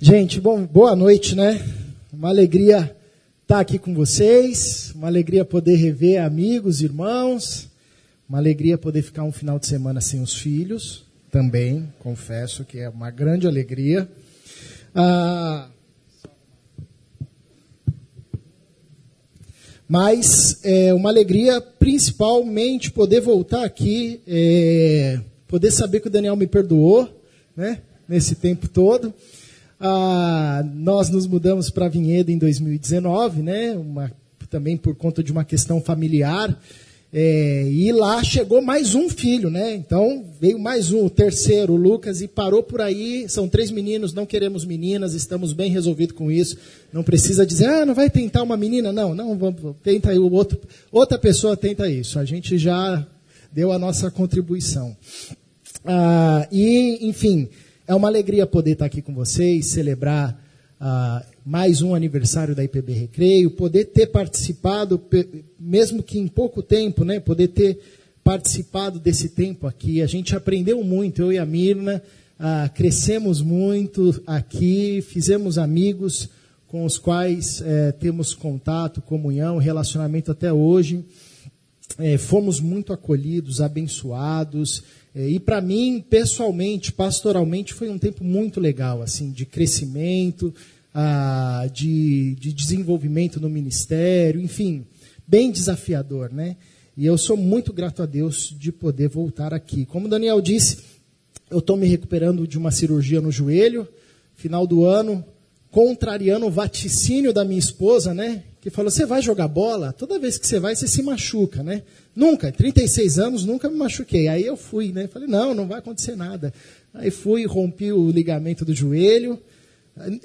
Gente, bom, boa noite, né? Uma alegria estar aqui com vocês, uma alegria poder rever amigos, irmãos, uma alegria poder ficar um final de semana sem os filhos, também, confesso que é uma grande alegria. Ah, mas é uma alegria principalmente poder voltar aqui, é, poder saber que o Daniel me perdoou, né? Nesse tempo todo. Ah, nós nos mudamos para Vinhedo em 2019, né? Uma, também por conta de uma questão familiar. É, e lá chegou mais um filho, né? Então veio mais um, o terceiro, o Lucas, e parou por aí. São três meninos, não queremos meninas, estamos bem resolvidos com isso. Não precisa dizer, ah, não vai tentar uma menina, não, não, vamos, tenta aí o outro, outra pessoa tenta isso. A gente já deu a nossa contribuição. Ah, e, enfim, é uma alegria poder estar aqui com vocês, celebrar ah, mais um aniversário da IPB Recreio, poder ter participado, mesmo que em pouco tempo, né, poder ter participado desse tempo aqui. A gente aprendeu muito, eu e a Mirna, ah, crescemos muito aqui, fizemos amigos com os quais eh, temos contato, comunhão, relacionamento até hoje. Eh, fomos muito acolhidos, abençoados. É, e para mim, pessoalmente, pastoralmente, foi um tempo muito legal, assim, de crescimento, ah, de, de desenvolvimento no ministério, enfim, bem desafiador, né? E eu sou muito grato a Deus de poder voltar aqui. Como o Daniel disse, eu estou me recuperando de uma cirurgia no joelho, final do ano, contrariando o vaticínio da minha esposa, né? Que falou: você vai jogar bola? Toda vez que você vai, você se machuca, né? Nunca, 36 anos, nunca me machuquei. Aí eu fui, né? Falei: não, não vai acontecer nada. Aí fui, rompi o ligamento do joelho.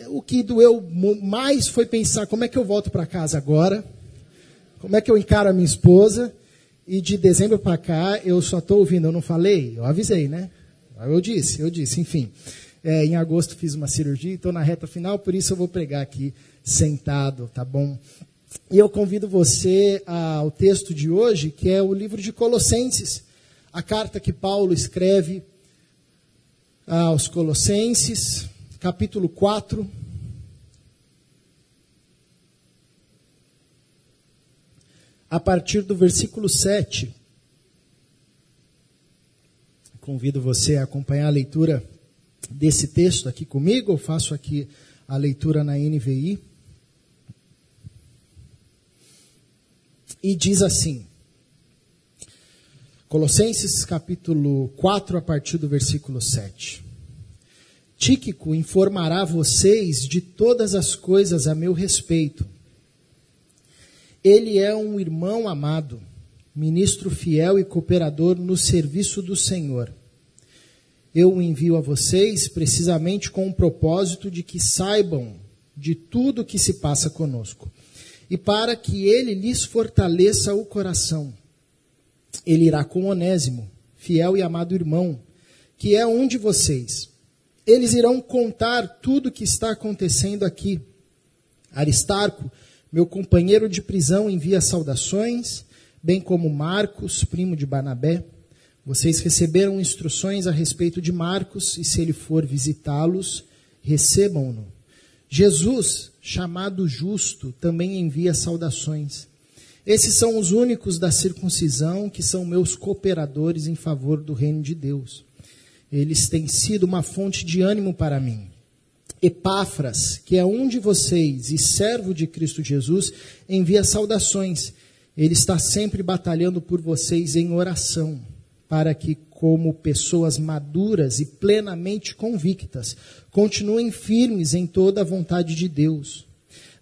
O que doeu mais foi pensar: como é que eu volto para casa agora? Como é que eu encaro a minha esposa? E de dezembro para cá, eu só estou ouvindo. Eu não falei? Eu avisei, né? Eu disse, eu disse, enfim. É, em agosto fiz uma cirurgia, estou na reta final, por isso eu vou pregar aqui sentado, tá bom? E eu convido você ao texto de hoje, que é o livro de Colossenses, a carta que Paulo escreve aos Colossenses, capítulo 4. A partir do versículo 7. Convido você a acompanhar a leitura desse texto aqui comigo, eu faço aqui a leitura na NVI. E diz assim, Colossenses capítulo 4, a partir do versículo 7. Tíquico informará vocês de todas as coisas a meu respeito. Ele é um irmão amado, ministro fiel e cooperador no serviço do Senhor eu o envio a vocês precisamente com o propósito de que saibam de tudo o que se passa conosco e para que ele lhes fortaleça o coração. Ele irá com Onésimo, fiel e amado irmão, que é um de vocês. Eles irão contar tudo o que está acontecendo aqui. Aristarco, meu companheiro de prisão, envia saudações, bem como Marcos, primo de Barnabé. Vocês receberam instruções a respeito de Marcos, e se ele for visitá-los, recebam-no. Jesus, chamado justo, também envia saudações. Esses são os únicos da circuncisão que são meus cooperadores em favor do reino de Deus. Eles têm sido uma fonte de ânimo para mim. Epáfras, que é um de vocês e servo de Cristo Jesus, envia saudações. Ele está sempre batalhando por vocês em oração para que, como pessoas maduras e plenamente convictas, continuem firmes em toda a vontade de Deus.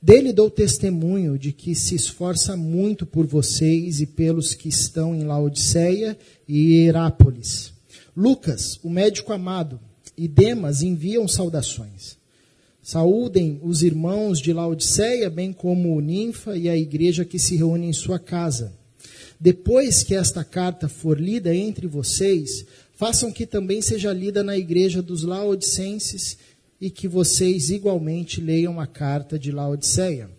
Dele dou testemunho de que se esforça muito por vocês e pelos que estão em Laodiceia e Herápolis. Lucas, o médico amado, e Demas enviam saudações. Saúdem os irmãos de Laodiceia, bem como o Ninfa e a igreja que se reúne em sua casa. Depois que esta carta for lida entre vocês, façam que também seja lida na igreja dos Laodicenses e que vocês igualmente leiam a carta de Laodiceia.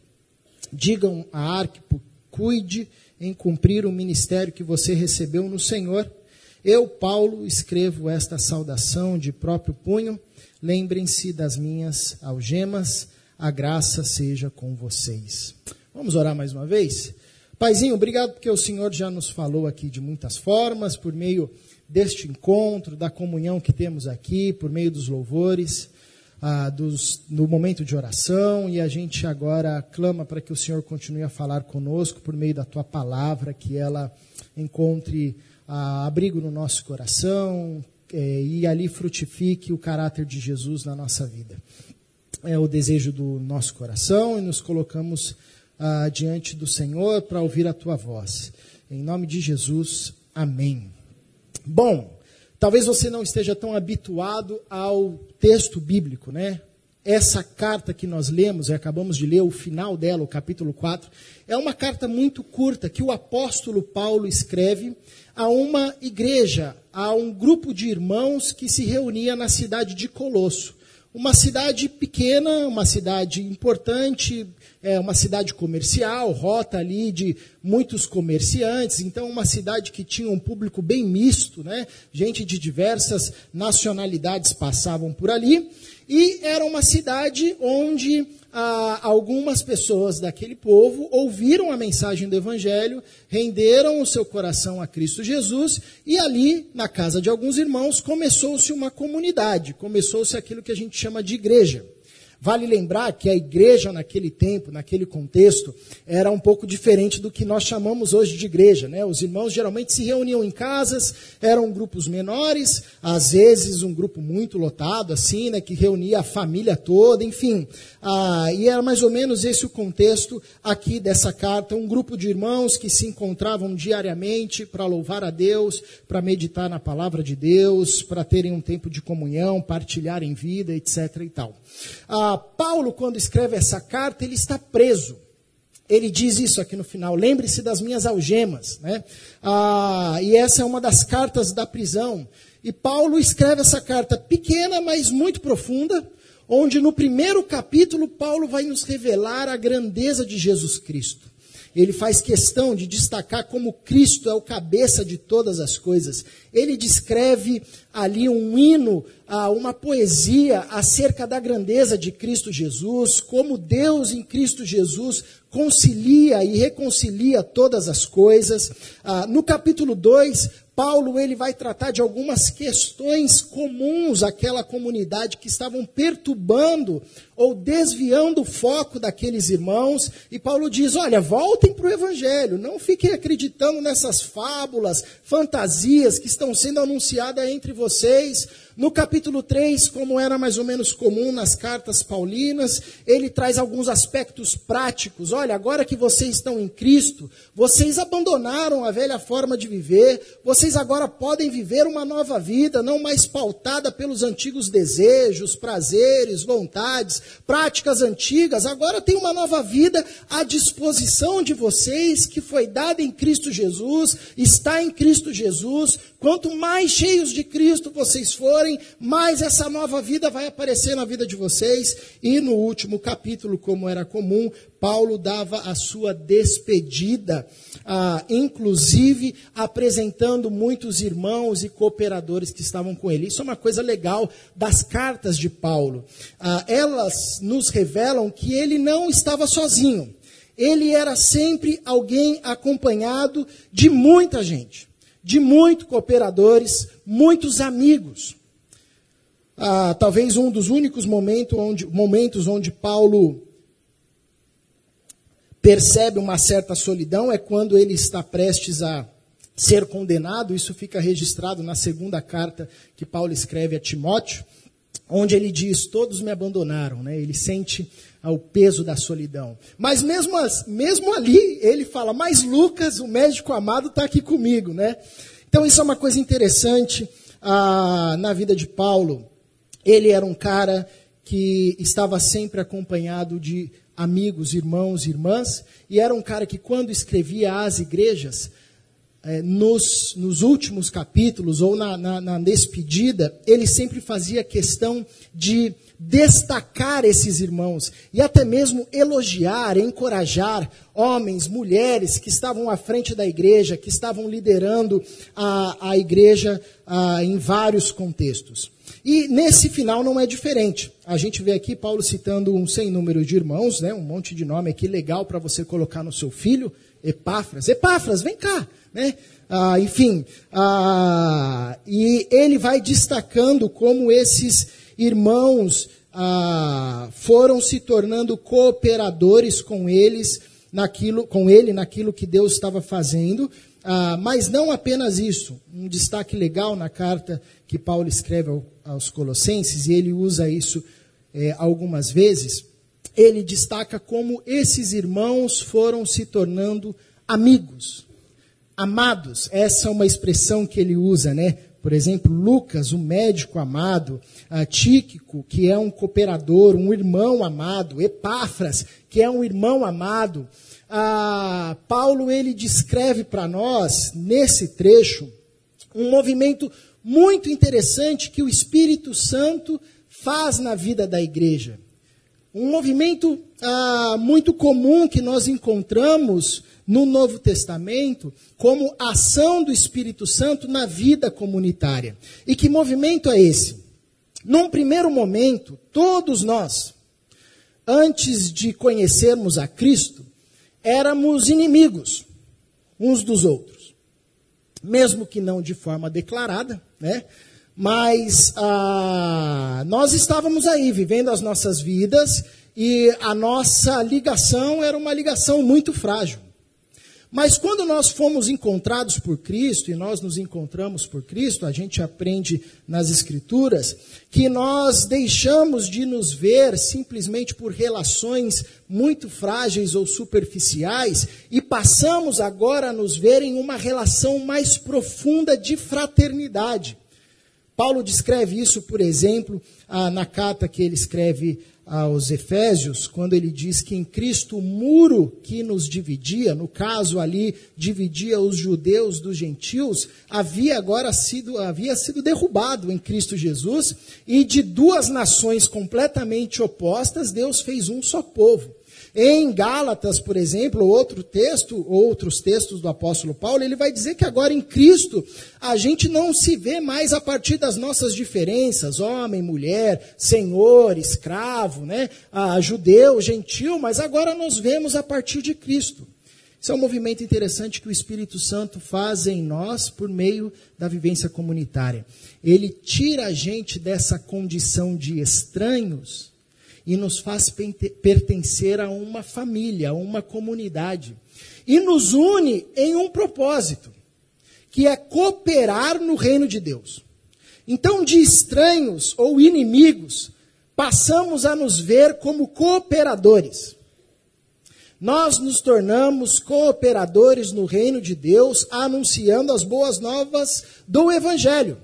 Digam a Arquipo, cuide em cumprir o ministério que você recebeu no Senhor Eu, Paulo, escrevo esta saudação de próprio punho. Lembrem-se das minhas algemas. A graça seja com vocês. Vamos orar mais uma vez? Paizinho, obrigado porque o Senhor já nos falou aqui de muitas formas, por meio deste encontro, da comunhão que temos aqui, por meio dos louvores, ah, dos, no momento de oração, e a gente agora clama para que o Senhor continue a falar conosco por meio da tua palavra, que ela encontre ah, abrigo no nosso coração eh, e ali frutifique o caráter de Jesus na nossa vida. É o desejo do nosso coração e nos colocamos ah, diante do Senhor para ouvir a tua voz. Em nome de Jesus, amém. Bom, talvez você não esteja tão habituado ao texto bíblico, né? Essa carta que nós lemos, e acabamos de ler o final dela, o capítulo 4, é uma carta muito curta que o apóstolo Paulo escreve a uma igreja, a um grupo de irmãos que se reunia na cidade de Colosso. Uma cidade pequena, uma cidade importante, é uma cidade comercial, rota ali de muitos comerciantes, então uma cidade que tinha um público bem misto, né? Gente de diversas nacionalidades passavam por ali, e era uma cidade onde ah, algumas pessoas daquele povo ouviram a mensagem do Evangelho, renderam o seu coração a Cristo Jesus, e ali, na casa de alguns irmãos, começou-se uma comunidade, começou-se aquilo que a gente chama de igreja. Vale lembrar que a igreja naquele tempo, naquele contexto, era um pouco diferente do que nós chamamos hoje de igreja. Né? Os irmãos geralmente se reuniam em casas, eram grupos menores, às vezes um grupo muito lotado, assim, né, que reunia a família toda, enfim. Ah, e era mais ou menos esse o contexto aqui dessa carta. Um grupo de irmãos que se encontravam diariamente para louvar a Deus, para meditar na palavra de Deus, para terem um tempo de comunhão, partilharem vida, etc. e tal. Ah, Paulo, quando escreve essa carta, ele está preso. Ele diz isso aqui no final: lembre-se das minhas algemas. Né? Ah, e essa é uma das cartas da prisão. E Paulo escreve essa carta pequena, mas muito profunda, onde no primeiro capítulo Paulo vai nos revelar a grandeza de Jesus Cristo ele faz questão de destacar como Cristo é o cabeça de todas as coisas. Ele descreve ali um hino, uma poesia acerca da grandeza de Cristo Jesus, como Deus em Cristo Jesus concilia e reconcilia todas as coisas. Ah, no capítulo 2, Paulo ele vai tratar de algumas questões comuns àquela comunidade que estavam perturbando ou desviando o foco daqueles irmãos. E Paulo diz: olha, voltem para o Evangelho, não fiquem acreditando nessas fábulas, fantasias que estão sendo anunciadas entre vocês. No capítulo 3, como era mais ou menos comum nas cartas paulinas, ele traz alguns aspectos práticos. Olha, agora que vocês estão em Cristo, vocês abandonaram a velha forma de viver, vocês agora podem viver uma nova vida, não mais pautada pelos antigos desejos, prazeres, vontades, práticas antigas. Agora tem uma nova vida à disposição de vocês, que foi dada em Cristo Jesus, está em Cristo Jesus. Quanto mais cheios de Cristo vocês forem, mais essa nova vida vai aparecer na vida de vocês. E no último capítulo, como era comum, Paulo dava a sua despedida, ah, inclusive apresentando muitos irmãos e cooperadores que estavam com ele. Isso é uma coisa legal das cartas de Paulo. Ah, elas nos revelam que ele não estava sozinho. Ele era sempre alguém acompanhado de muita gente, de muitos cooperadores, muitos amigos ah, talvez um dos únicos onde, momentos onde Paulo percebe uma certa solidão é quando ele está prestes a ser condenado. Isso fica registrado na segunda carta que Paulo escreve a Timóteo, onde ele diz: Todos me abandonaram. Né? Ele sente o peso da solidão. Mas mesmo, mesmo ali, ele fala: Mas Lucas, o médico amado, está aqui comigo. Né? Então, isso é uma coisa interessante ah, na vida de Paulo. Ele era um cara que estava sempre acompanhado de amigos, irmãos, irmãs, e era um cara que, quando escrevia às igrejas, é, nos, nos, últimos capítulos, ou na, na, na despedida, ele sempre fazia questão de destacar esses irmãos e até mesmo elogiar, encorajar homens, mulheres que estavam à frente da igreja, que estavam liderando a, a igreja a, em vários contextos. E nesse final não é diferente. A gente vê aqui Paulo citando um sem número de irmãos, né, um monte de nome aqui legal para você colocar no seu filho, Epáfras. Epáfras, vem cá. Né? Ah, enfim, ah, e ele vai destacando como esses irmãos ah, foram se tornando cooperadores com eles naquilo, com ele naquilo que Deus estava fazendo. Ah, mas não apenas isso. Um destaque legal na carta que Paulo escreve ao, aos Colossenses, e ele usa isso é, algumas vezes. Ele destaca como esses irmãos foram se tornando amigos, amados. Essa é uma expressão que ele usa, né? Por exemplo, Lucas, o médico amado, Tíquico, que é um cooperador, um irmão amado, Epáfras, que é um irmão amado. Ah, Paulo ele descreve para nós nesse trecho um movimento muito interessante que o Espírito Santo faz na vida da igreja. Um movimento ah, muito comum que nós encontramos no Novo Testamento como ação do Espírito Santo na vida comunitária. E que movimento é esse? Num primeiro momento, todos nós, antes de conhecermos a Cristo, éramos inimigos uns dos outros. Mesmo que não de forma declarada, né? Mas ah, nós estávamos aí, vivendo as nossas vidas, e a nossa ligação era uma ligação muito frágil. Mas quando nós fomos encontrados por Cristo, e nós nos encontramos por Cristo, a gente aprende nas Escrituras que nós deixamos de nos ver simplesmente por relações muito frágeis ou superficiais e passamos agora a nos ver em uma relação mais profunda de fraternidade. Paulo descreve isso, por exemplo, na carta que ele escreve aos Efésios, quando ele diz que em Cristo o muro que nos dividia, no caso ali dividia os judeus dos gentios, havia agora sido havia sido derrubado em Cristo Jesus, e de duas nações completamente opostas, Deus fez um só povo. Em Gálatas, por exemplo, outro texto, outros textos do apóstolo Paulo, ele vai dizer que agora em Cristo a gente não se vê mais a partir das nossas diferenças, homem, mulher, senhor, escravo, né, a judeu, gentil, mas agora nós vemos a partir de Cristo. Isso é um movimento interessante que o Espírito Santo faz em nós por meio da vivência comunitária. Ele tira a gente dessa condição de estranhos e nos faz pertencer a uma família, a uma comunidade. E nos une em um propósito, que é cooperar no reino de Deus. Então, de estranhos ou inimigos, passamos a nos ver como cooperadores. Nós nos tornamos cooperadores no reino de Deus, anunciando as boas novas do Evangelho.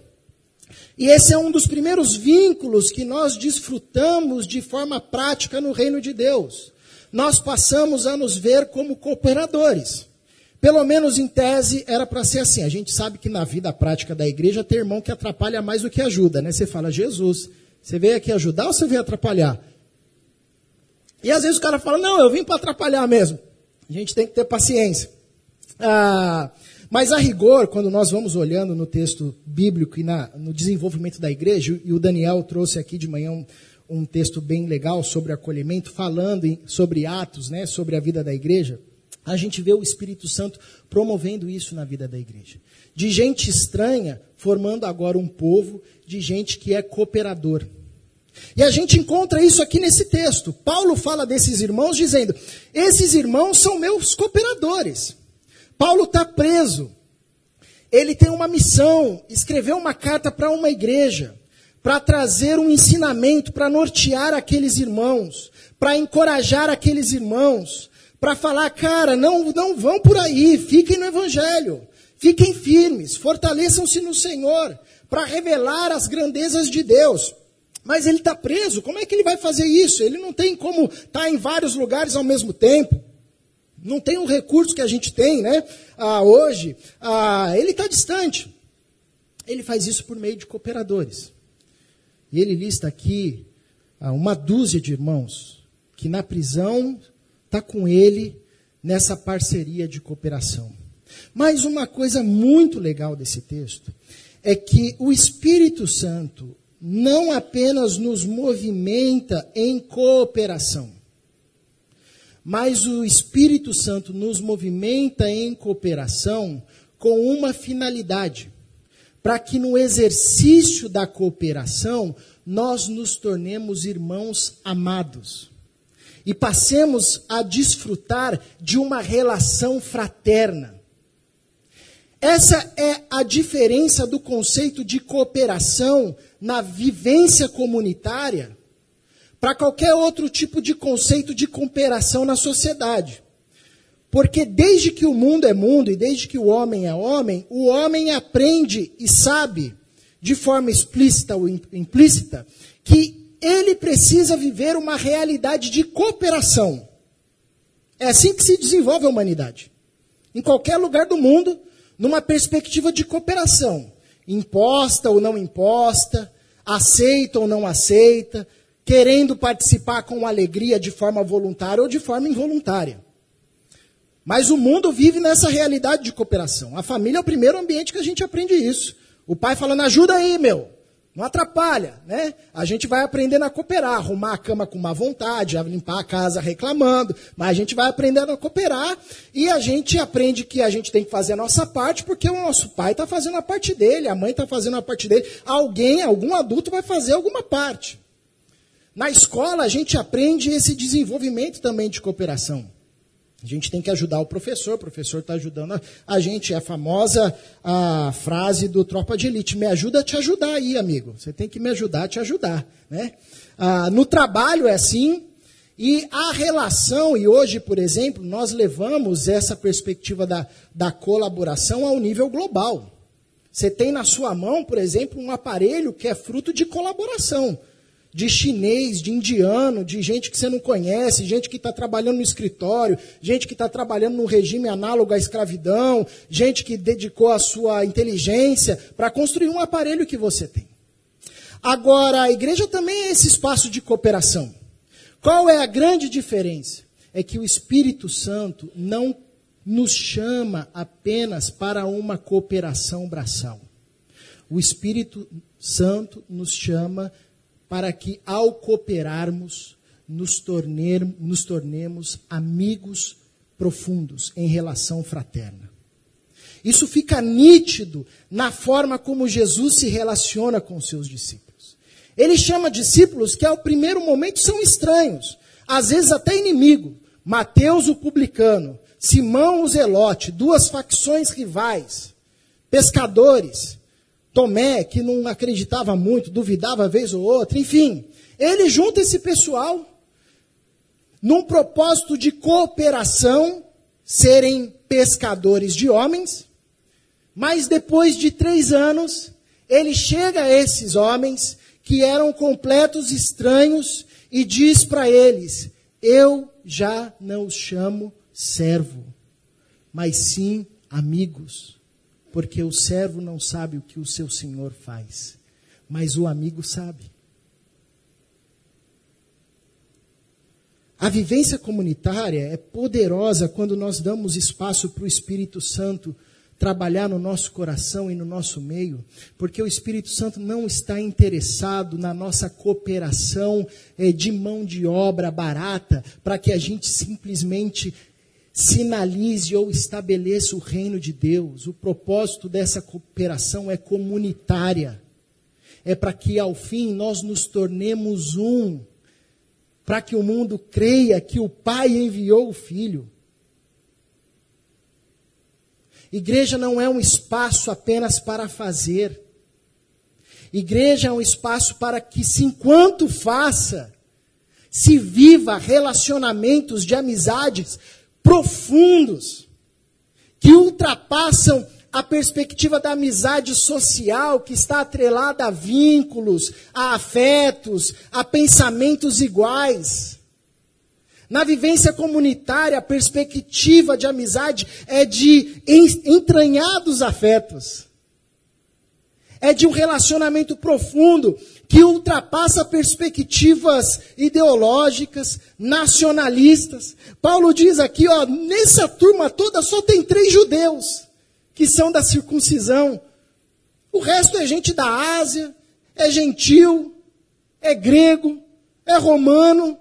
E esse é um dos primeiros vínculos que nós desfrutamos de forma prática no reino de Deus. Nós passamos a nos ver como cooperadores. Pelo menos em tese era para ser assim. A gente sabe que na vida prática da igreja tem irmão que atrapalha mais do que ajuda, né? Você fala, Jesus, você veio aqui ajudar ou você veio atrapalhar? E às vezes o cara fala, não, eu vim para atrapalhar mesmo. A gente tem que ter paciência. Ah, mas a rigor, quando nós vamos olhando no texto bíblico e na, no desenvolvimento da igreja, e o Daniel trouxe aqui de manhã um, um texto bem legal sobre acolhimento, falando em, sobre Atos, né, sobre a vida da igreja, a gente vê o Espírito Santo promovendo isso na vida da igreja. De gente estranha, formando agora um povo de gente que é cooperador. E a gente encontra isso aqui nesse texto. Paulo fala desses irmãos dizendo: esses irmãos são meus cooperadores. Paulo está preso. Ele tem uma missão, escreveu uma carta para uma igreja, para trazer um ensinamento, para nortear aqueles irmãos, para encorajar aqueles irmãos, para falar, cara, não, não vão por aí, fiquem no evangelho, fiquem firmes, fortaleçam-se no Senhor, para revelar as grandezas de Deus. Mas ele está preso, como é que ele vai fazer isso? Ele não tem como estar tá em vários lugares ao mesmo tempo. Não tem o recurso que a gente tem né, ah, hoje, ah, ele está distante. Ele faz isso por meio de cooperadores. E ele lista aqui ah, uma dúzia de irmãos que na prisão está com ele nessa parceria de cooperação. Mas uma coisa muito legal desse texto é que o Espírito Santo não apenas nos movimenta em cooperação, mas o Espírito Santo nos movimenta em cooperação com uma finalidade, para que no exercício da cooperação nós nos tornemos irmãos amados e passemos a desfrutar de uma relação fraterna. Essa é a diferença do conceito de cooperação na vivência comunitária para qualquer outro tipo de conceito de cooperação na sociedade. Porque desde que o mundo é mundo e desde que o homem é homem, o homem aprende e sabe, de forma explícita ou implícita, que ele precisa viver uma realidade de cooperação. É assim que se desenvolve a humanidade. Em qualquer lugar do mundo, numa perspectiva de cooperação, imposta ou não imposta, aceita ou não aceita, querendo participar com alegria de forma voluntária ou de forma involuntária. Mas o mundo vive nessa realidade de cooperação. A família é o primeiro ambiente que a gente aprende isso. O pai falando, ajuda aí, meu. Não atrapalha, né? A gente vai aprendendo a cooperar, arrumar a cama com má vontade, a limpar a casa reclamando, mas a gente vai aprendendo a cooperar e a gente aprende que a gente tem que fazer a nossa parte porque o nosso pai está fazendo a parte dele, a mãe está fazendo a parte dele, alguém, algum adulto vai fazer alguma parte. Na escola a gente aprende esse desenvolvimento também de cooperação. A gente tem que ajudar o professor, o professor está ajudando a, gente. É a famosa a frase do Tropa de Elite: me ajuda a te ajudar aí, amigo. Você tem que me ajudar a te ajudar. Né? Ah, no trabalho é assim. E a relação, e hoje, por exemplo, nós levamos essa perspectiva da, da colaboração ao nível global. Você tem na sua mão, por exemplo, um aparelho que é fruto de colaboração de chinês, de indiano, de gente que você não conhece, gente que está trabalhando no escritório, gente que está trabalhando num regime análogo à escravidão, gente que dedicou a sua inteligência para construir um aparelho que você tem. Agora, a igreja também é esse espaço de cooperação. Qual é a grande diferença? É que o Espírito Santo não nos chama apenas para uma cooperação braçal. O Espírito Santo nos chama para que, ao cooperarmos, nos, torner, nos tornemos amigos profundos em relação fraterna. Isso fica nítido na forma como Jesus se relaciona com seus discípulos. Ele chama discípulos que, ao primeiro momento, são estranhos, às vezes até inimigo. Mateus, o publicano, Simão, o zelote, duas facções rivais, pescadores, Tomé, que não acreditava muito, duvidava vez ou outra, enfim. Ele junta esse pessoal num propósito de cooperação, serem pescadores de homens, mas depois de três anos, ele chega a esses homens que eram completos estranhos e diz para eles: Eu já não os chamo servo, mas sim amigos porque o servo não sabe o que o seu senhor faz, mas o amigo sabe. A vivência comunitária é poderosa quando nós damos espaço para o Espírito Santo trabalhar no nosso coração e no nosso meio, porque o Espírito Santo não está interessado na nossa cooperação eh, de mão de obra barata, para que a gente simplesmente sinalize ou estabeleça o reino de Deus. O propósito dessa cooperação é comunitária. É para que ao fim nós nos tornemos um, para que o mundo creia que o Pai enviou o Filho. Igreja não é um espaço apenas para fazer. Igreja é um espaço para que, se enquanto faça, se viva relacionamentos de amizades profundos, que ultrapassam a perspectiva da amizade social, que está atrelada a vínculos, a afetos, a pensamentos iguais. Na vivência comunitária, a perspectiva de amizade é de entranhados afetos. É de um relacionamento profundo que ultrapassa perspectivas ideológicas, nacionalistas. Paulo diz aqui, ó, nessa turma toda só tem três judeus que são da circuncisão. O resto é gente da Ásia, é gentil, é grego, é romano.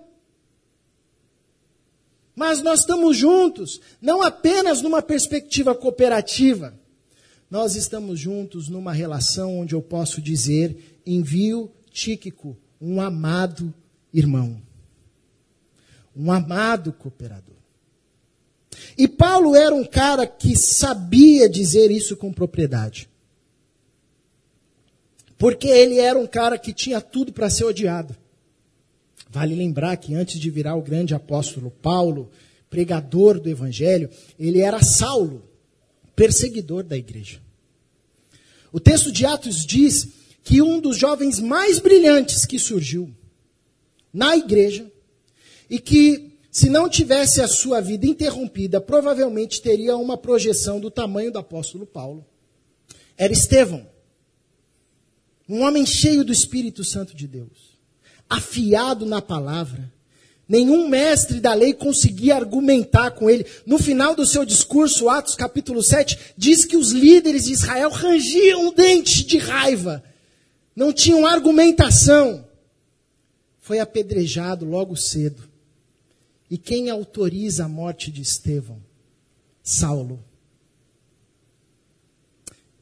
Mas nós estamos juntos, não apenas numa perspectiva cooperativa. Nós estamos juntos numa relação onde eu posso dizer: envio Tíquico, um amado irmão, um amado cooperador. E Paulo era um cara que sabia dizer isso com propriedade. Porque ele era um cara que tinha tudo para ser odiado. Vale lembrar que antes de virar o grande apóstolo Paulo, pregador do evangelho, ele era Saulo, perseguidor da igreja. O texto de Atos diz que um dos jovens mais brilhantes que surgiu na igreja e que, se não tivesse a sua vida interrompida, provavelmente teria uma projeção do tamanho do apóstolo Paulo, era Estevão. Um homem cheio do Espírito Santo de Deus afiado na palavra. Nenhum mestre da lei conseguia argumentar com ele. No final do seu discurso, Atos capítulo 7, diz que os líderes de Israel rangiam o dente de raiva. Não tinham argumentação. Foi apedrejado logo cedo. E quem autoriza a morte de Estevão? Saulo.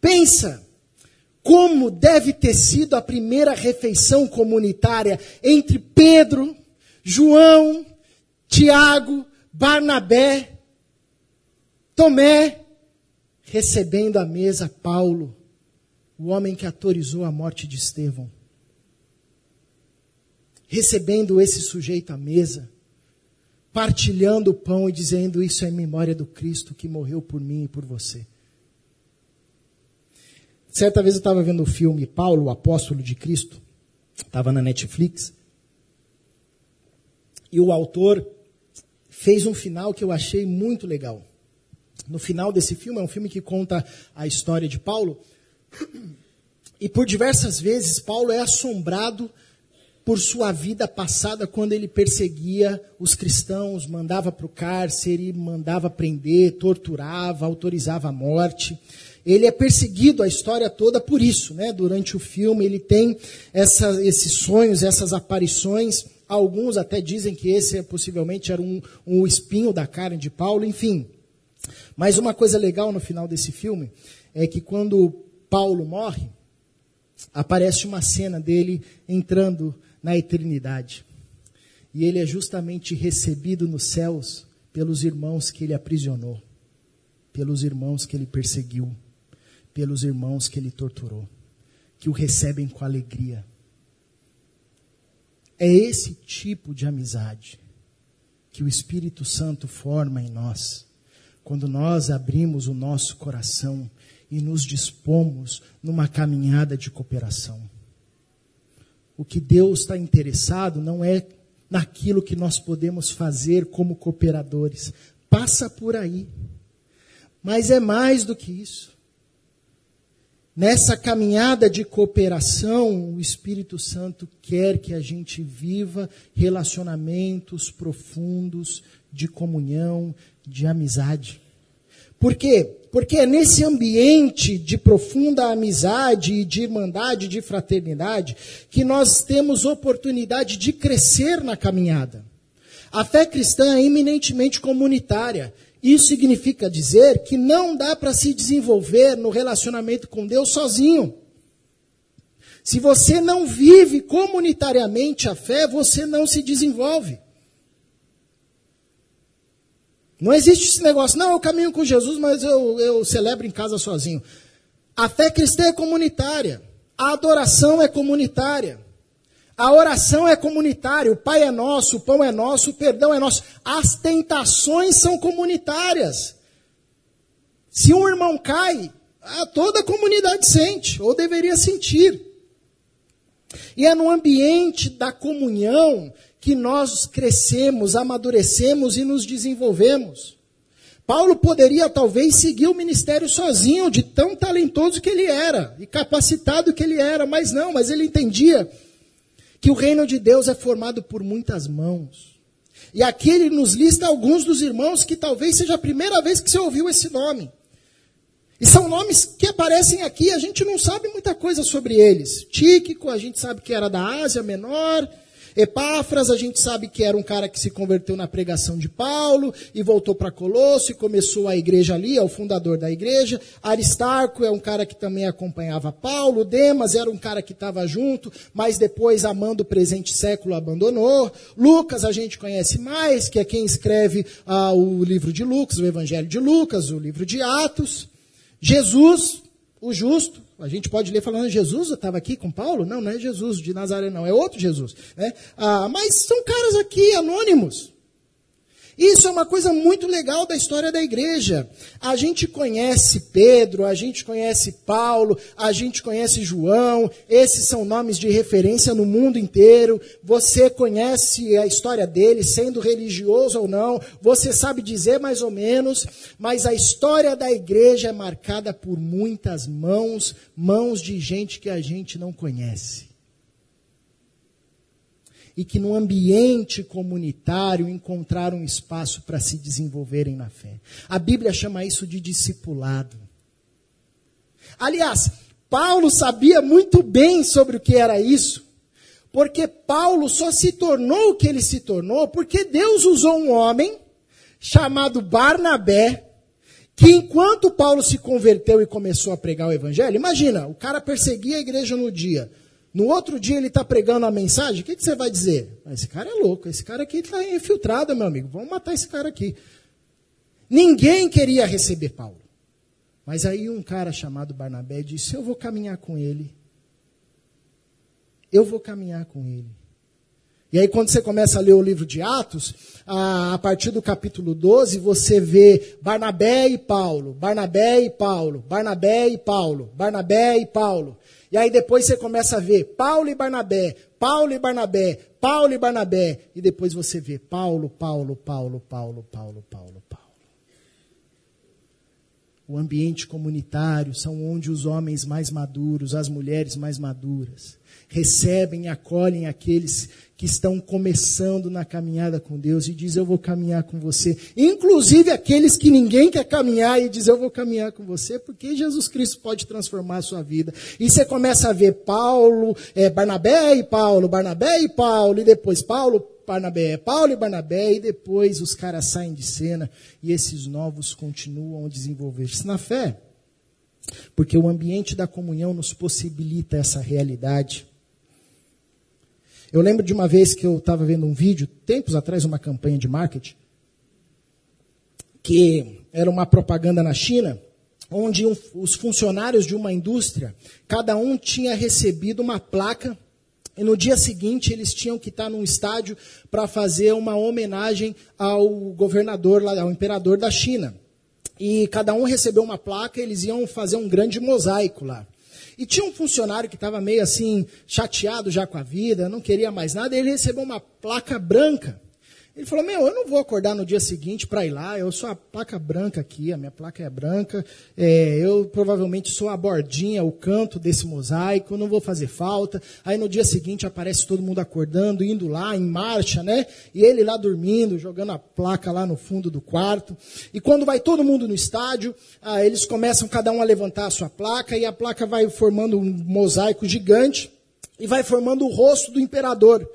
Pensa como deve ter sido a primeira refeição comunitária entre Pedro, João, Tiago, Barnabé, Tomé, recebendo à mesa Paulo, o homem que autorizou a morte de Estevão. Recebendo esse sujeito à mesa, partilhando o pão e dizendo: Isso é em memória do Cristo que morreu por mim e por você. Certa vez eu estava vendo o filme Paulo, o Apóstolo de Cristo, estava na Netflix, e o autor fez um final que eu achei muito legal. No final desse filme, é um filme que conta a história de Paulo, e por diversas vezes Paulo é assombrado por sua vida passada quando ele perseguia os cristãos, mandava para o cárcere, mandava prender, torturava, autorizava a morte ele é perseguido a história toda por isso, né? Durante o filme ele tem essa, esses sonhos, essas aparições. Alguns até dizem que esse possivelmente era um, um espinho da carne de Paulo, enfim. Mas uma coisa legal no final desse filme é que quando Paulo morre, aparece uma cena dele entrando na eternidade. E ele é justamente recebido nos céus pelos irmãos que ele aprisionou, pelos irmãos que ele perseguiu pelos irmãos que ele torturou, que o recebem com alegria. É esse tipo de amizade que o Espírito Santo forma em nós, quando nós abrimos o nosso coração e nos dispomos numa caminhada de cooperação. O que Deus está interessado não é naquilo que nós podemos fazer como cooperadores, passa por aí. Mas é mais do que isso. Nessa caminhada de cooperação, o Espírito Santo quer que a gente viva relacionamentos profundos de comunhão, de amizade. Por quê? Porque é nesse ambiente de profunda amizade, de irmandade, de fraternidade, que nós temos oportunidade de crescer na caminhada. A fé cristã é eminentemente comunitária. Isso significa dizer que não dá para se desenvolver no relacionamento com Deus sozinho. Se você não vive comunitariamente a fé, você não se desenvolve. Não existe esse negócio, não, eu caminho com Jesus, mas eu, eu celebro em casa sozinho. A fé cristã é comunitária. A adoração é comunitária. A oração é comunitária, o Pai é nosso, o pão é nosso, o perdão é nosso. As tentações são comunitárias. Se um irmão cai, toda a comunidade sente, ou deveria sentir. E é no ambiente da comunhão que nós crescemos, amadurecemos e nos desenvolvemos. Paulo poderia talvez seguir o ministério sozinho, de tão talentoso que ele era e capacitado que ele era, mas não, mas ele entendia que o reino de Deus é formado por muitas mãos. E aqui ele nos lista alguns dos irmãos que talvez seja a primeira vez que você ouviu esse nome. E são nomes que aparecem aqui, a gente não sabe muita coisa sobre eles. Tíquico, a gente sabe que era da Ásia Menor. Epáfras, a gente sabe que era um cara que se converteu na pregação de Paulo e voltou para Colosso e começou a igreja ali, é o fundador da igreja. Aristarco é um cara que também acompanhava Paulo. Demas era um cara que estava junto, mas depois, amando o presente século, abandonou. Lucas a gente conhece mais, que é quem escreve ah, o livro de Lucas, o Evangelho de Lucas, o livro de Atos. Jesus, o justo, a gente pode ler falando, Jesus estava aqui com Paulo? Não, não é Jesus de Nazaré, não, é outro Jesus. Né? Ah, mas são caras aqui anônimos. Isso é uma coisa muito legal da história da igreja. A gente conhece Pedro, a gente conhece Paulo, a gente conhece João, esses são nomes de referência no mundo inteiro. Você conhece a história deles, sendo religioso ou não, você sabe dizer mais ou menos, mas a história da igreja é marcada por muitas mãos, mãos de gente que a gente não conhece e que no ambiente comunitário encontraram espaço para se desenvolverem na fé. A Bíblia chama isso de discipulado. Aliás, Paulo sabia muito bem sobre o que era isso, porque Paulo só se tornou o que ele se tornou porque Deus usou um homem chamado Barnabé, que enquanto Paulo se converteu e começou a pregar o evangelho, imagina, o cara perseguia a igreja no dia, no outro dia ele está pregando a mensagem, o que, que, você vai dizer? Ah, esse cara é louco, esse cara aqui está infiltrado, meu amigo, vamos matar esse cara aqui. Ninguém queria receber Paulo. Mas aí um cara chamado Barnabé disse: Eu vou caminhar com ele. Eu vou caminhar com ele. E aí, quando você começa a ler o livro de Atos, a, a, partir do capítulo 12, você vê Barnabé e Paulo, Barnabé e Paulo, Barnabé e Paulo, Barnabé e Paulo. E aí depois você começa a ver Paulo e Barnabé, Paulo e Barnabé, Paulo e Barnabé. E depois você vê Paulo, Paulo, Paulo, Paulo, Paulo, Paulo, Paulo. O ambiente comunitário são onde os homens mais maduros, as mulheres mais maduras, recebem e acolhem aqueles que estão começando na caminhada com Deus e diz eu vou caminhar com você. Inclusive aqueles que ninguém quer caminhar e diz eu vou caminhar com você, porque Jesus Cristo pode transformar a sua vida. E você começa a ver Paulo, é, Barnabé e Paulo, Barnabé e Paulo, e depois Paulo, Barnabé, Paulo e Barnabé, e depois os caras saem de cena e esses novos continuam a desenvolver-se na fé. Porque o ambiente da comunhão nos possibilita essa realidade. Eu lembro de uma vez que eu estava vendo um vídeo, tempos atrás, uma campanha de marketing, que era uma propaganda na China, onde um, os funcionários de uma indústria, cada um tinha recebido uma placa e no dia seguinte eles tinham que estar num estádio para fazer uma homenagem ao governador, ao imperador da China. E cada um recebeu uma placa, eles iam fazer um grande mosaico lá. E tinha um funcionário que estava meio assim, chateado já com a vida, não queria mais nada, e ele recebeu uma placa branca. Ele falou: Meu, eu não vou acordar no dia seguinte para ir lá, eu sou a placa branca aqui, a minha placa é branca, é, eu provavelmente sou a bordinha, o canto desse mosaico, não vou fazer falta. Aí no dia seguinte aparece todo mundo acordando, indo lá, em marcha, né? E ele lá dormindo, jogando a placa lá no fundo do quarto. E quando vai todo mundo no estádio, ah, eles começam cada um a levantar a sua placa, e a placa vai formando um mosaico gigante e vai formando o rosto do imperador.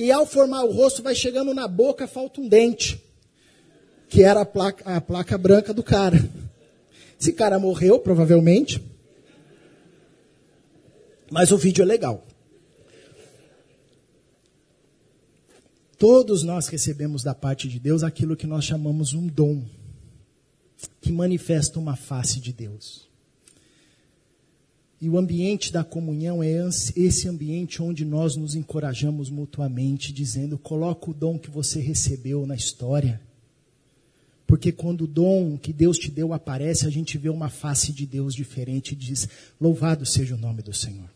E ao formar o rosto, vai chegando na boca, falta um dente. Que era a placa, a placa branca do cara. Esse cara morreu, provavelmente. Mas o vídeo é legal. Todos nós recebemos da parte de Deus aquilo que nós chamamos um dom, que manifesta uma face de Deus. E o ambiente da comunhão é esse ambiente onde nós nos encorajamos mutuamente, dizendo: coloca o dom que você recebeu na história. Porque quando o dom que Deus te deu aparece, a gente vê uma face de Deus diferente e diz: Louvado seja o nome do Senhor.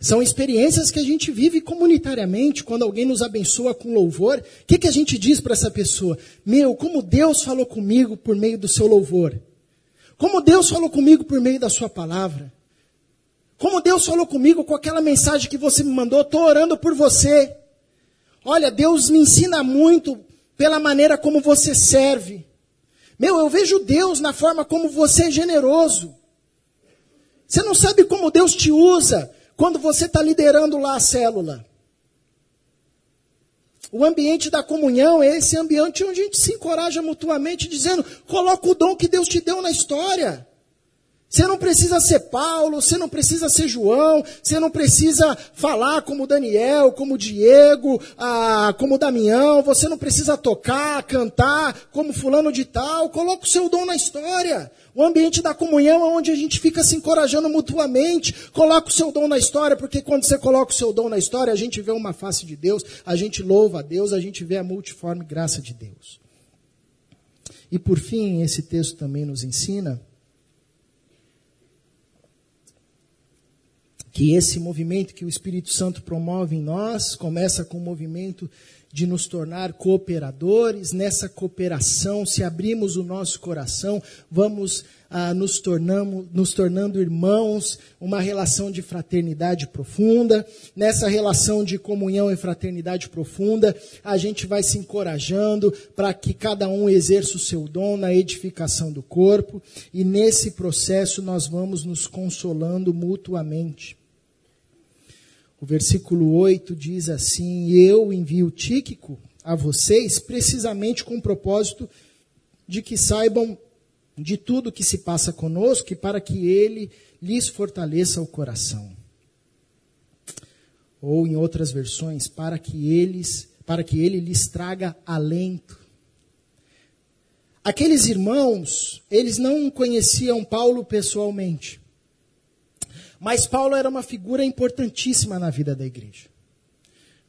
São experiências que a gente vive comunitariamente, quando alguém nos abençoa com louvor. O que, que a gente diz para essa pessoa? Meu, como Deus falou comigo por meio do seu louvor. Como Deus falou comigo por meio da sua palavra. Como Deus falou comigo com aquela mensagem que você me mandou, estou orando por você. Olha, Deus me ensina muito pela maneira como você serve. Meu, eu vejo Deus na forma como você é generoso. Você não sabe como Deus te usa quando você está liderando lá a célula. O ambiente da comunhão é esse ambiente onde a gente se encoraja mutuamente, dizendo: coloca o dom que Deus te deu na história. Você não precisa ser Paulo, você não precisa ser João, você não precisa falar como Daniel, como Diego, ah, como Damião, você não precisa tocar, cantar como fulano de tal. Coloca o seu dom na história. O ambiente da comunhão é onde a gente fica se encorajando mutuamente. Coloca o seu dom na história, porque quando você coloca o seu dom na história, a gente vê uma face de Deus, a gente louva a Deus, a gente vê a multiforme graça de Deus. E por fim, esse texto também nos ensina que esse movimento que o Espírito Santo promove em nós começa com o movimento de nos tornar cooperadores. Nessa cooperação, se abrimos o nosso coração, vamos ah, nos, tornamos, nos tornando irmãos, uma relação de fraternidade profunda. Nessa relação de comunhão e fraternidade profunda, a gente vai se encorajando para que cada um exerça o seu dom na edificação do corpo, e nesse processo nós vamos nos consolando mutuamente. O versículo 8 diz assim: Eu envio Tíquico a vocês precisamente com o propósito de que saibam de tudo que se passa conosco e para que ele lhes fortaleça o coração. Ou em outras versões, para que eles, para que ele lhes traga alento. Aqueles irmãos, eles não conheciam Paulo pessoalmente. Mas Paulo era uma figura importantíssima na vida da igreja.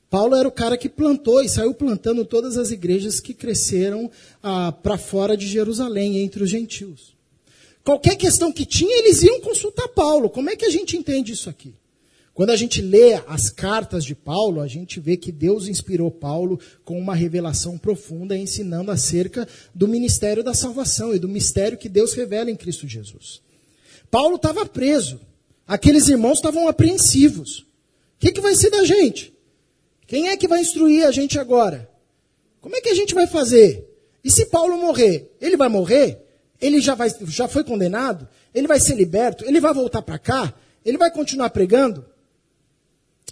Paulo era o cara que plantou e saiu plantando todas as igrejas que cresceram ah, para fora de Jerusalém, entre os gentios. Qualquer questão que tinha, eles iam consultar Paulo. Como é que a gente entende isso aqui? Quando a gente lê as cartas de Paulo, a gente vê que Deus inspirou Paulo com uma revelação profunda, ensinando acerca do ministério da salvação e do mistério que Deus revela em Cristo Jesus. Paulo estava preso. Aqueles irmãos estavam apreensivos. O que, que vai ser da gente? Quem é que vai instruir a gente agora? Como é que a gente vai fazer? E se Paulo morrer? Ele vai morrer? Ele já, vai, já foi condenado? Ele vai ser liberto? Ele vai voltar para cá? Ele vai continuar pregando?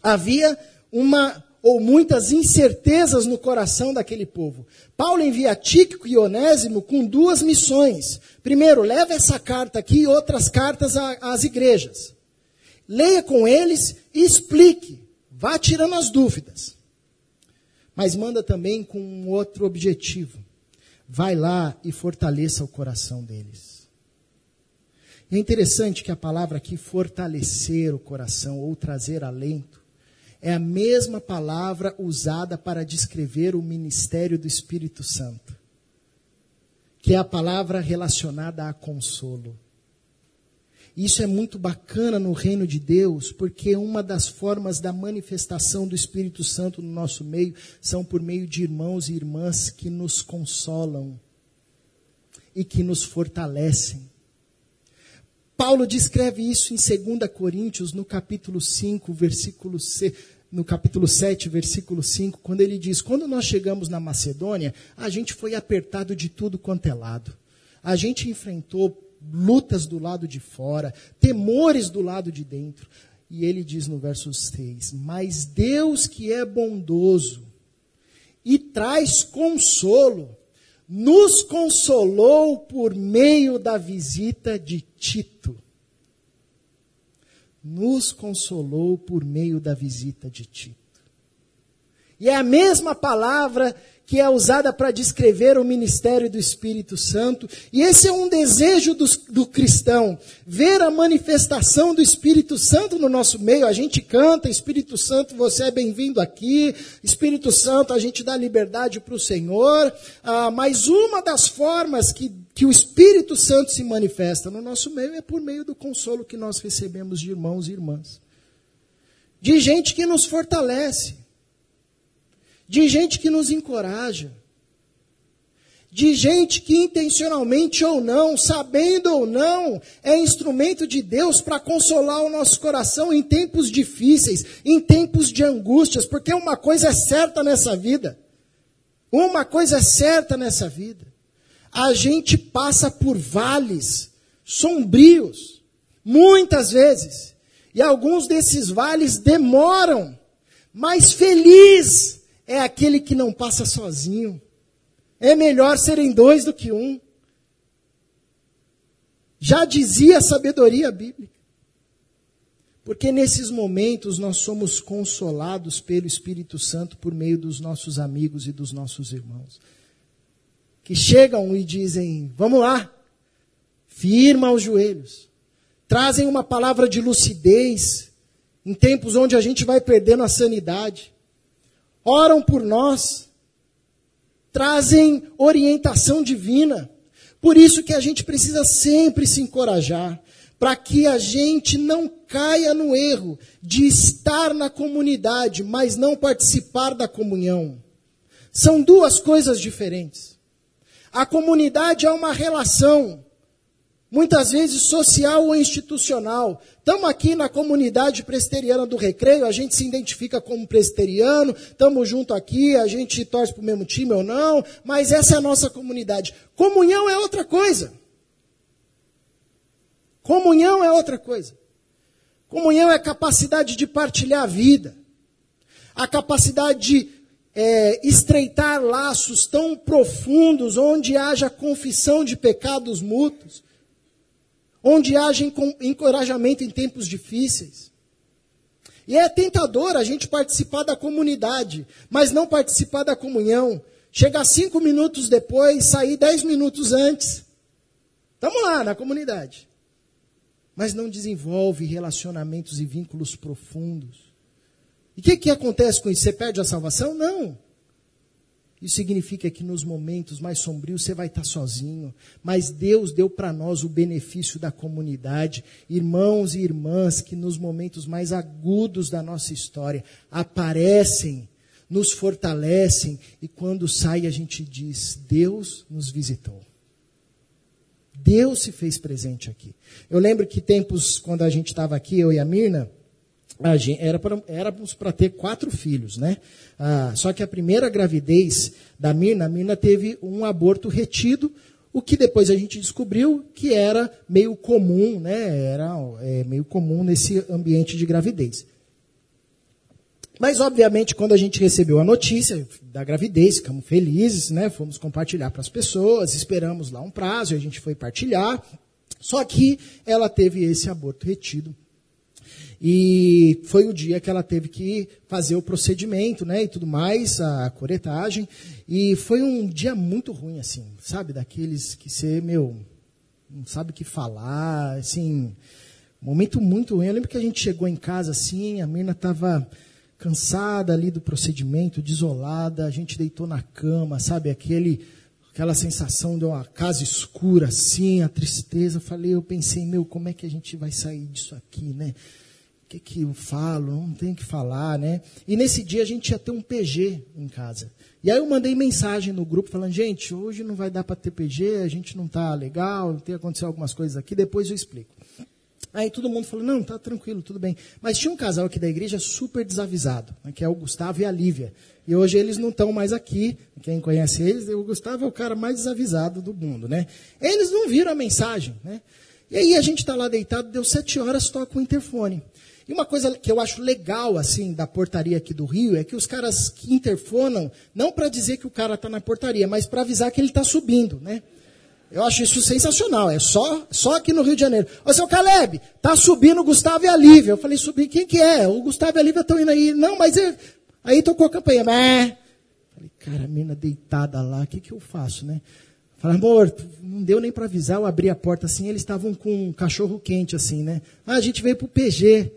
Havia uma ou muitas incertezas no coração daquele povo. Paulo envia Tíquico e Onésimo com duas missões. Primeiro, leva essa carta aqui e outras cartas às igrejas leia com eles e explique. Vá tirando as dúvidas. Mas manda também com um outro objetivo. Vai lá e fortaleça o coração deles. E é interessante que a palavra aqui, fortalecer o coração ou trazer alento, é a mesma palavra usada para descrever o ministério do Espírito Santo, que é a palavra relacionada a consolo. Isso é muito bacana no reino de Deus, porque uma das formas da manifestação do Espírito Santo no nosso meio são por meio de irmãos e irmãs que nos consolam e que nos fortalecem. Paulo descreve isso em 2 Coríntios, no capítulo 5, versículo C, no capítulo 7, versículo 5, quando ele diz: Quando nós chegamos na Macedônia, a gente foi apertado de tudo quanto é lado. A gente enfrentou lutas do lado de fora, temores do lado de dentro. E ele diz no verso 6: Mas Deus que é bondoso e traz consolo, nos consolou por meio da visita de Tito. Nos consolou por meio da visita de Tito. E é a mesma palavra que é usada para descrever o ministério do Espírito Santo. E esse é um desejo do, do, cristão, ver a manifestação do Espírito Santo no nosso meio. A gente canta, Espírito Santo, você é bem-vindo aqui. Espírito Santo, a gente dá liberdade para o Senhor. Ah, mas uma das formas que, que o Espírito Santo se manifesta no nosso meio é por meio do consolo que nós recebemos de irmãos e irmãs. de gente que nos fortalece, de gente que nos encoraja, de gente que intencionalmente ou não, sabendo ou não, é instrumento de Deus para consolar o nosso coração em tempos difíceis, em tempos de angústias, porque uma coisa é certa nessa vida. Uma coisa é certa nessa vida. A gente passa por vales sombrios, muitas vezes. E alguns desses vales demoram, mas feliz é aquele que não passa sozinho é melhor serem dois do que um. Já dizia a sabedoria bíblica. Porque nesses momentos nós somos consolados pelo Espírito Santo por meio dos nossos amigos e dos nossos irmãos. Que chegam e dizem: Vamos lá, firma os joelhos. Trazem uma palavra de lucidez em tempos onde a gente vai perdendo a sanidade. Oram por nós trazem orientação divina. Por isso que a gente precisa sempre se encorajar, para que a gente não caia no erro de estar na comunidade, mas não participar da comunhão. São duas coisas diferentes. A comunidade é uma relação muitas vezes social ou institucional. Estamos aqui na comunidade presteriana do Recreio, a gente se identifica como presteriano, estamos junto aqui, a gente torce para o mesmo time ou não, mas essa é a nossa comunidade. Comunhão é outra coisa. Comunhão é outra coisa. Comunhão é a capacidade de partilhar a vida, a capacidade de é, estreitar laços tão profundos onde haja confissão de pecados mútuos, onde haja encorajamento em tempos difíceis. E é tentador a gente participar da comunidade, mas não participar da comunhão. Chegar cinco minutos depois, sair dez minutos antes. Estamos lá na comunidade. Mas não desenvolve relacionamentos e vínculos profundos. E o que, que acontece com isso? Você perde a salvação? Não. Isso significa que nos momentos mais sombrios você vai estar sozinho, mas Deus deu para nós o benefício da comunidade, irmãos e irmãs que nos momentos mais agudos da nossa história aparecem, nos fortalecem e quando sai a gente diz: Deus nos visitou. Deus se fez presente aqui. Eu lembro que tempos quando a gente estava aqui, eu e a Mirna, Gente, era pra, éramos para ter quatro filhos, né? Ah, só que a primeira gravidez da Mirna, a Mirna teve um aborto retido, o que depois a gente descobriu que era meio comum, né? Era é, meio comum nesse ambiente de gravidez. Mas, obviamente, quando a gente recebeu a notícia da gravidez, ficamos felizes, né? Fomos compartilhar para as pessoas, esperamos lá um prazo, a gente foi partilhar. Só que ela teve esse aborto retido e foi o dia que ela teve que fazer o procedimento, né, e tudo mais, a coretagem. E foi um dia muito ruim, assim, sabe? Daqueles que você, meu, não sabe o que falar, assim, momento muito ruim. Eu lembro que a gente chegou em casa, assim, a Mirna estava cansada ali do procedimento, desolada, a gente deitou na cama, sabe? Aquele, aquela sensação de uma casa escura, assim, a tristeza. Falei, eu pensei, meu, como é que a gente vai sair disso aqui, né? O que, que eu falo? Não tem que falar, né? E nesse dia a gente ia ter um PG em casa. E aí eu mandei mensagem no grupo falando, gente, hoje não vai dar para ter PG, a gente não está legal, tem acontecido algumas coisas aqui, depois eu explico. Aí todo mundo falou, não, tá tranquilo, tudo bem. Mas tinha um casal aqui da igreja super desavisado, né, que é o Gustavo e a Lívia. E hoje eles não estão mais aqui. Quem conhece eles, o Gustavo é o cara mais desavisado do mundo, né? Eles não viram a mensagem, né? E aí a gente está lá deitado, deu sete horas, toca o interfone. E uma coisa que eu acho legal, assim, da portaria aqui do Rio, é que os caras que interfonam, não para dizer que o cara está na portaria, mas para avisar que ele está subindo, né? Eu acho isso sensacional, é só, só aqui no Rio de Janeiro. Ô, seu Caleb, tá subindo o Gustavo e a Lívia. Eu falei, subir, quem que é? O Gustavo e a Lívia estão indo aí. Não, mas eu... aí tocou a campanha. Mas... Falei, cara, a mina deitada lá, o que, que eu faço, né? Falei, amor, não deu nem para avisar, eu abri a porta assim, eles estavam com um cachorro quente assim, né? Ah, a gente veio pro PG.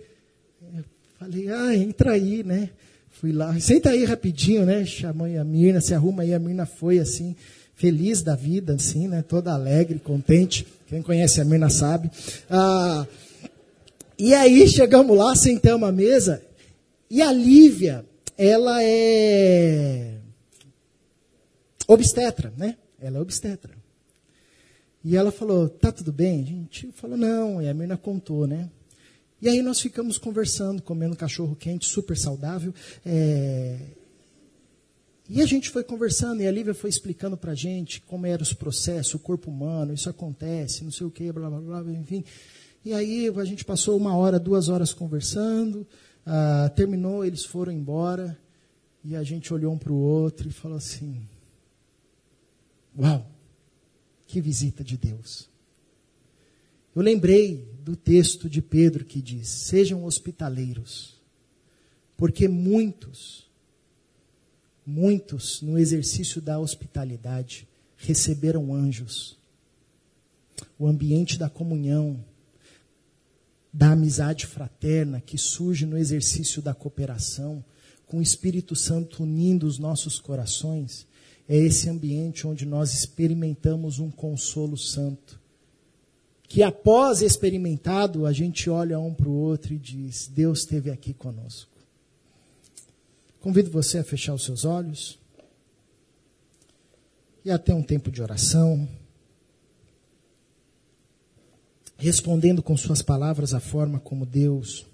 Falei, ah, entra aí, né? Fui lá, senta aí rapidinho, né? Chamei a Mirna, se arruma aí. A Mirna foi assim, feliz da vida, assim, né? Toda alegre, contente. Quem conhece a Mirna sabe. Ah, e aí chegamos lá, sentamos à mesa. e a Lívia, ela é obstetra, né? Ela é obstetra. E ela falou, tá tudo bem? A gente falou, não. E a Mirna contou, né? E aí nós ficamos conversando, comendo cachorro quente, super saudável. É... E a gente foi conversando, e a Lívia foi explicando para a gente como eram os processos, o corpo humano, isso acontece, não sei o que, blá, blá, blá, enfim. E aí a gente passou uma hora, duas horas conversando, ah, terminou, eles foram embora, e a gente olhou um para o outro e falou assim, uau, que visita de Deus. Eu lembrei do texto de Pedro que diz: Sejam hospitaleiros, porque muitos, muitos no exercício da hospitalidade receberam anjos. O ambiente da comunhão, da amizade fraterna que surge no exercício da cooperação, com o Espírito Santo unindo os nossos corações, é esse ambiente onde nós experimentamos um consolo santo que após experimentado, a gente olha um para o outro e diz: Deus esteve aqui conosco. Convido você a fechar os seus olhos e a ter um tempo de oração, respondendo com suas palavras a forma como Deus,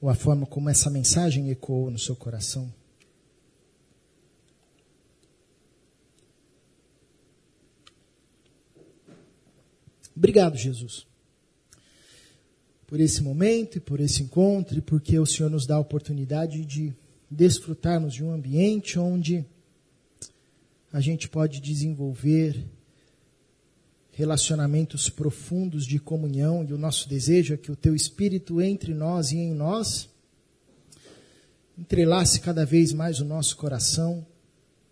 ou a forma como essa mensagem ecoou no seu coração. Obrigado, Jesus, por esse momento e por esse encontro, e porque o Senhor nos dá a oportunidade de desfrutarmos de um ambiente onde a gente pode desenvolver relacionamentos profundos de comunhão, e o nosso desejo é que o Teu Espírito entre nós e em nós entrelace cada vez mais o nosso coração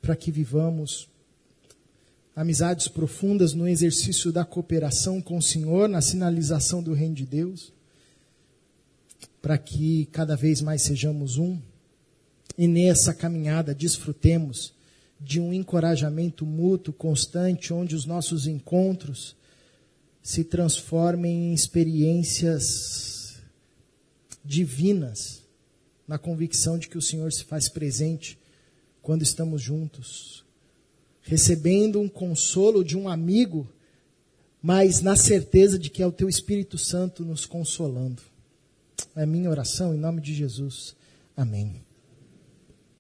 para que vivamos amizades profundas no exercício da cooperação com o Senhor, na sinalização do reino de Deus, para que cada vez mais sejamos um. E nessa caminhada desfrutemos de um encorajamento mútuo constante, onde os nossos encontros se transformem em experiências divinas, na convicção de que o Senhor se faz presente quando estamos juntos, recebendo um consolo de um amigo, mas na certeza de que é o teu Espírito Santo nos consolando. É minha oração em nome de Jesus. Amém.